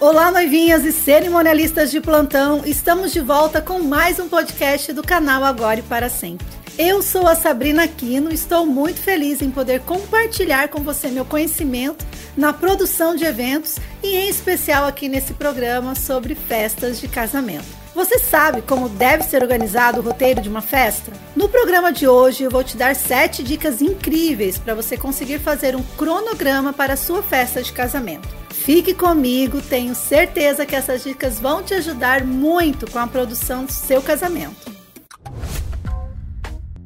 Olá, noivinhas e cerimonialistas de plantão. Estamos de volta com mais um podcast do canal Agora e para Sempre. Eu sou a Sabrina Aquino, estou muito feliz em poder compartilhar com você meu conhecimento na produção de eventos e em especial aqui nesse programa sobre festas de casamento. Você sabe como deve ser organizado o roteiro de uma festa? No programa de hoje eu vou te dar sete dicas incríveis para você conseguir fazer um cronograma para a sua festa de casamento. Fique comigo, tenho certeza que essas dicas vão te ajudar muito com a produção do seu casamento.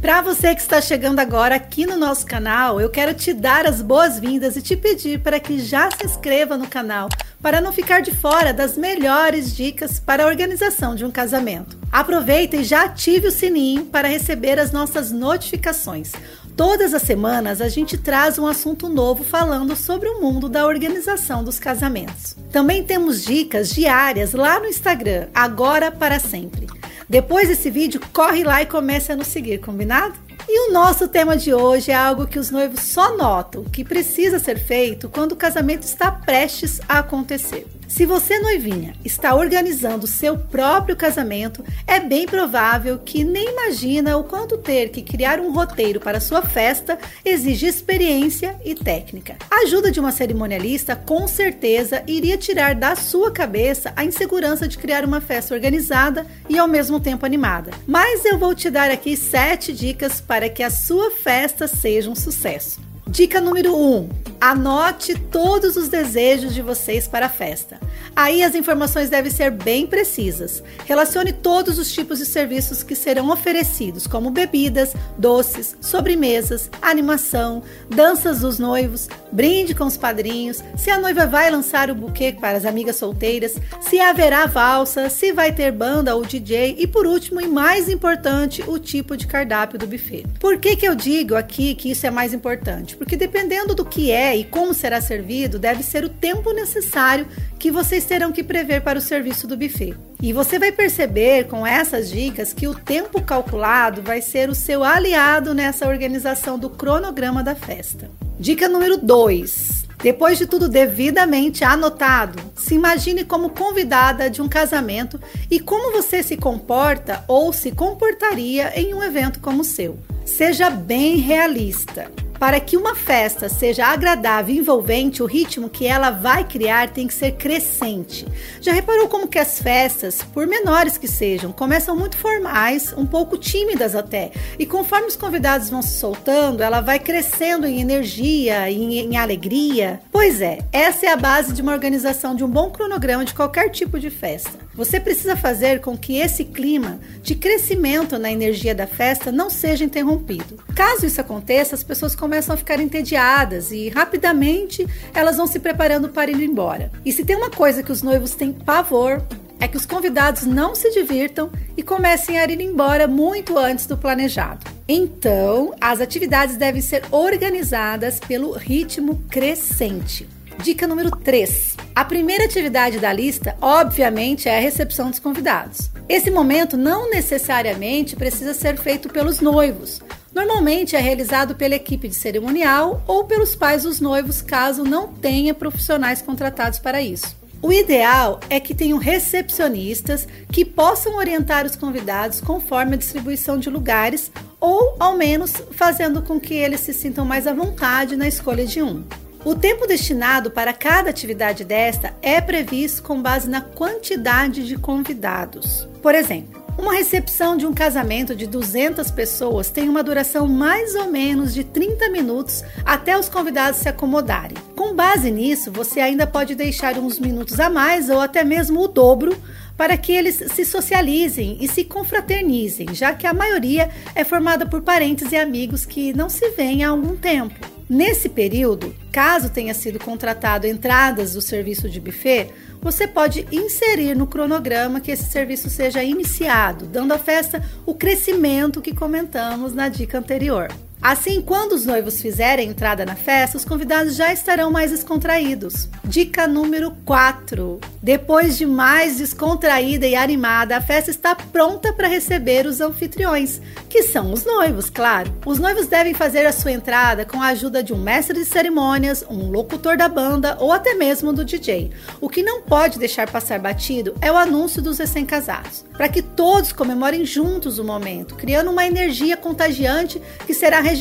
Para você que está chegando agora aqui no nosso canal, eu quero te dar as boas-vindas e te pedir para que já se inscreva no canal para não ficar de fora das melhores dicas para a organização de um casamento. Aproveita e já ative o sininho para receber as nossas notificações. Todas as semanas a gente traz um assunto novo falando sobre o mundo da organização dos casamentos. Também temos dicas diárias lá no Instagram, agora para sempre. Depois desse vídeo, corre lá e comece a nos seguir, combinado? E o nosso tema de hoje é algo que os noivos só notam que precisa ser feito quando o casamento está prestes a acontecer. Se você, noivinha, está organizando seu próprio casamento, é bem provável que nem imagina o quanto ter que criar um roteiro para sua festa exige experiência e técnica. A ajuda de uma cerimonialista com certeza iria tirar da sua cabeça a insegurança de criar uma festa organizada e ao mesmo tempo animada. Mas eu vou te dar aqui sete dicas para que a sua festa seja um sucesso. Dica número 1: um, anote todos os desejos de vocês para a festa. Aí as informações devem ser bem precisas. Relacione todos os tipos de serviços que serão oferecidos, como bebidas, doces, sobremesas, animação, danças dos noivos, brinde com os padrinhos, se a noiva vai lançar o buquê para as amigas solteiras, se haverá valsa, se vai ter banda ou DJ e por último e mais importante, o tipo de cardápio do buffet. Por que que eu digo aqui que isso é mais importante? Porque dependendo do que é e como será servido, deve ser o tempo necessário que vocês terão que prever para o serviço do buffet. E você vai perceber com essas dicas que o tempo calculado vai ser o seu aliado nessa organização do cronograma da festa. Dica número 2. Depois de tudo devidamente anotado, se imagine como convidada de um casamento e como você se comporta ou se comportaria em um evento como o seu. Seja bem realista. Para que uma festa seja agradável e envolvente, o ritmo que ela vai criar tem que ser crescente. Já reparou como que as festas, por menores que sejam, começam muito formais, um pouco tímidas até, e conforme os convidados vão se soltando, ela vai crescendo em energia, em, em alegria? Pois é, essa é a base de uma organização de um bom cronograma de qualquer tipo de festa. Você precisa fazer com que esse clima de crescimento na energia da festa não seja interrompido. Caso isso aconteça, as pessoas começam a ficar entediadas e rapidamente elas vão se preparando para ir embora. E se tem uma coisa que os noivos têm pavor, é que os convidados não se divirtam e comecem a ir embora muito antes do planejado. Então, as atividades devem ser organizadas pelo ritmo crescente. Dica número 3. A primeira atividade da lista, obviamente, é a recepção dos convidados. Esse momento não necessariamente precisa ser feito pelos noivos. Normalmente é realizado pela equipe de cerimonial ou pelos pais dos noivos, caso não tenha profissionais contratados para isso. O ideal é que tenham recepcionistas que possam orientar os convidados conforme a distribuição de lugares ou, ao menos, fazendo com que eles se sintam mais à vontade na escolha de um. O tempo destinado para cada atividade desta é previsto com base na quantidade de convidados. Por exemplo, uma recepção de um casamento de 200 pessoas tem uma duração mais ou menos de 30 minutos até os convidados se acomodarem. Com base nisso, você ainda pode deixar uns minutos a mais ou até mesmo o dobro para que eles se socializem e se confraternizem, já que a maioria é formada por parentes e amigos que não se veem há algum tempo. Nesse período, caso tenha sido contratado entradas do serviço de buffet, você pode inserir no cronograma que esse serviço seja iniciado, dando à festa o crescimento que comentamos na dica anterior. Assim, quando os noivos fizerem entrada na festa, os convidados já estarão mais descontraídos. Dica número 4. Depois de mais descontraída e animada, a festa está pronta para receber os anfitriões, que são os noivos, claro. Os noivos devem fazer a sua entrada com a ajuda de um mestre de cerimônias, um locutor da banda ou até mesmo do DJ. O que não pode deixar passar batido é o anúncio dos recém-casados, para que todos comemorem juntos o momento, criando uma energia contagiante que será registrada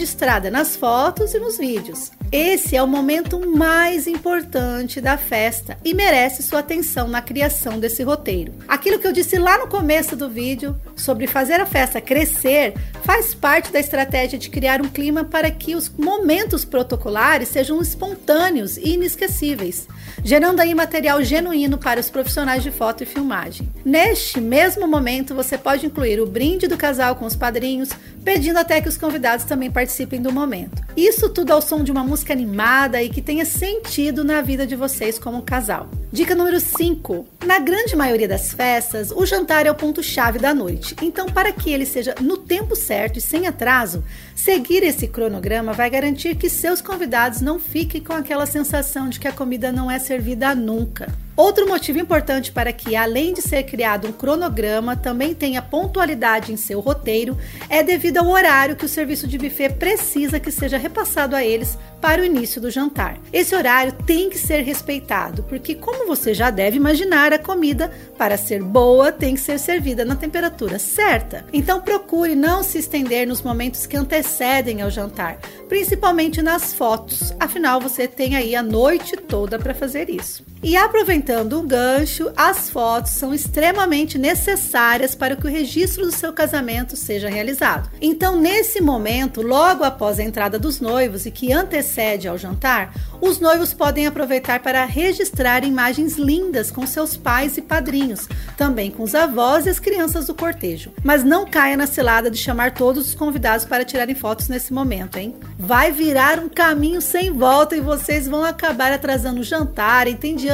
nas fotos e nos vídeos. Esse é o momento mais importante da festa e merece sua atenção na criação desse roteiro. Aquilo que eu disse lá no começo do vídeo sobre fazer a festa crescer faz parte da estratégia de criar um clima para que os momentos protocolares sejam espontâneos e inesquecíveis, gerando aí material genuíno para os profissionais de foto e filmagem. Neste mesmo momento, você pode incluir o brinde do casal com os padrinhos, pedindo até que os convidados também participem do momento. Isso tudo ao som de uma música animada e que tenha sentido na vida de vocês como casal. Dica número 5. Na grande maioria das festas, o jantar é o ponto-chave da noite. Então, para que ele seja no tempo certo e sem atraso, seguir esse cronograma vai garantir que seus convidados não fiquem com aquela sensação de que a comida não é servida nunca. Outro motivo importante para que, além de ser criado um cronograma, também tenha pontualidade em seu roteiro é devido ao horário que o serviço de buffet precisa que seja repassado a eles para o início do jantar. Esse horário tem que ser respeitado, porque, como você já deve imaginar, a comida, para ser boa, tem que ser servida na temperatura certa. Então, procure não se estender nos momentos que antecedem ao jantar, principalmente nas fotos, afinal, você tem aí a noite toda para fazer isso. E aproveitando o gancho, as fotos são extremamente necessárias para que o registro do seu casamento seja realizado. Então, nesse momento, logo após a entrada dos noivos e que antecede ao jantar, os noivos podem aproveitar para registrar imagens lindas com seus pais e padrinhos, também com os avós e as crianças do cortejo. Mas não caia na cilada de chamar todos os convidados para tirarem fotos nesse momento, hein? Vai virar um caminho sem volta e vocês vão acabar atrasando o jantar,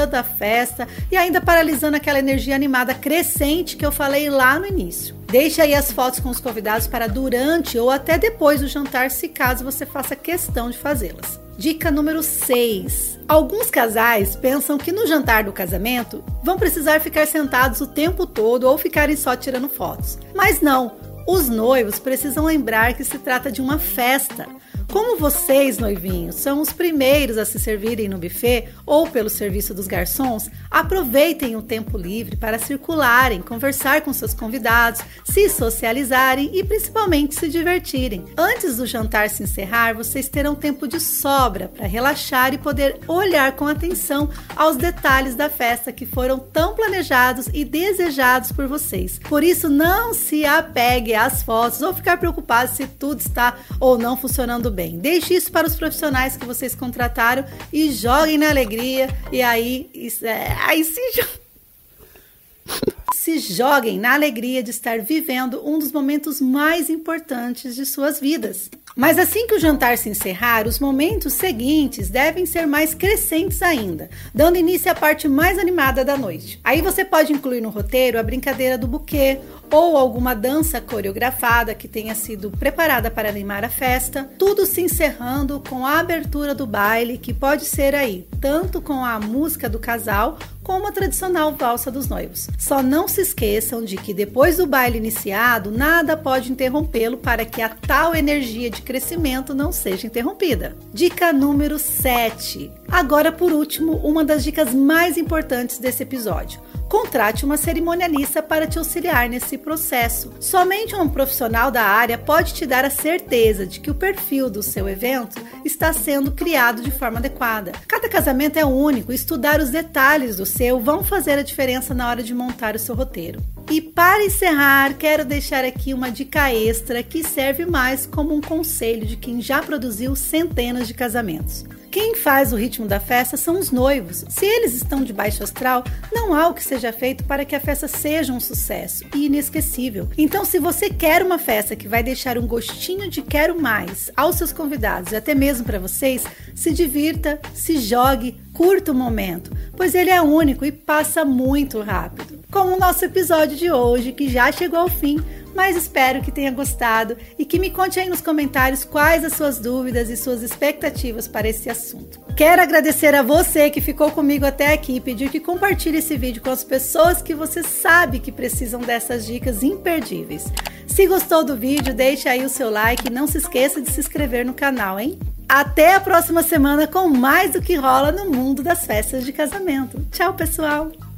da festa e ainda paralisando aquela energia animada crescente que eu falei lá no início. Deixe aí as fotos com os convidados para durante ou até depois do jantar, se caso você faça questão de fazê-las. Dica número 6. Alguns casais pensam que no jantar do casamento vão precisar ficar sentados o tempo todo ou ficarem só tirando fotos. Mas não, os noivos precisam lembrar que se trata de uma festa. Como vocês, noivinhos, são os primeiros a se servirem no buffet ou pelo serviço dos garçons, aproveitem o tempo livre para circularem, conversar com seus convidados, se socializarem e principalmente se divertirem. Antes do jantar se encerrar, vocês terão tempo de sobra para relaxar e poder olhar com atenção aos detalhes da festa que foram tão planejados e desejados por vocês. Por isso, não se apegue às fotos ou ficar preocupado se tudo está ou não funcionando bem bem. Deixe isso para os profissionais que vocês contrataram e joguem na alegria. E aí, isso, é, aí se se joguem na alegria de estar vivendo um dos momentos mais importantes de suas vidas. Mas assim que o jantar se encerrar, os momentos seguintes devem ser mais crescentes ainda, dando início à parte mais animada da noite. Aí você pode incluir no roteiro a brincadeira do buquê ou alguma dança coreografada que tenha sido preparada para animar a festa, tudo se encerrando com a abertura do baile, que pode ser aí tanto com a música do casal como a tradicional valsa dos noivos. Só não se esqueçam de que depois do baile iniciado, nada pode interrompê-lo para que a tal energia de crescimento não seja interrompida. Dica número 7. Agora, por último, uma das dicas mais importantes desse episódio Contrate uma cerimonialista para te auxiliar nesse processo. Somente um profissional da área pode te dar a certeza de que o perfil do seu evento está sendo criado de forma adequada. Cada casamento é único estudar os detalhes do seu vão fazer a diferença na hora de montar o seu roteiro. E para encerrar, quero deixar aqui uma dica extra que serve mais como um conselho de quem já produziu centenas de casamentos. Quem faz o ritmo da festa são os noivos. Se eles estão de baixo astral, não há o que seja feito para que a festa seja um sucesso e inesquecível. Então, se você quer uma festa que vai deixar um gostinho de quero mais aos seus convidados e até mesmo para vocês, se divirta, se jogue, curta o momento, pois ele é único e passa muito rápido. Como o nosso episódio de hoje, que já chegou ao fim, mas espero que tenha gostado e que me conte aí nos comentários quais as suas dúvidas e suas expectativas para esse assunto. Quero agradecer a você que ficou comigo até aqui e pedir que compartilhe esse vídeo com as pessoas que você sabe que precisam dessas dicas imperdíveis. Se gostou do vídeo, deixe aí o seu like e não se esqueça de se inscrever no canal, hein? Até a próxima semana com mais do que rola no mundo das festas de casamento. Tchau, pessoal!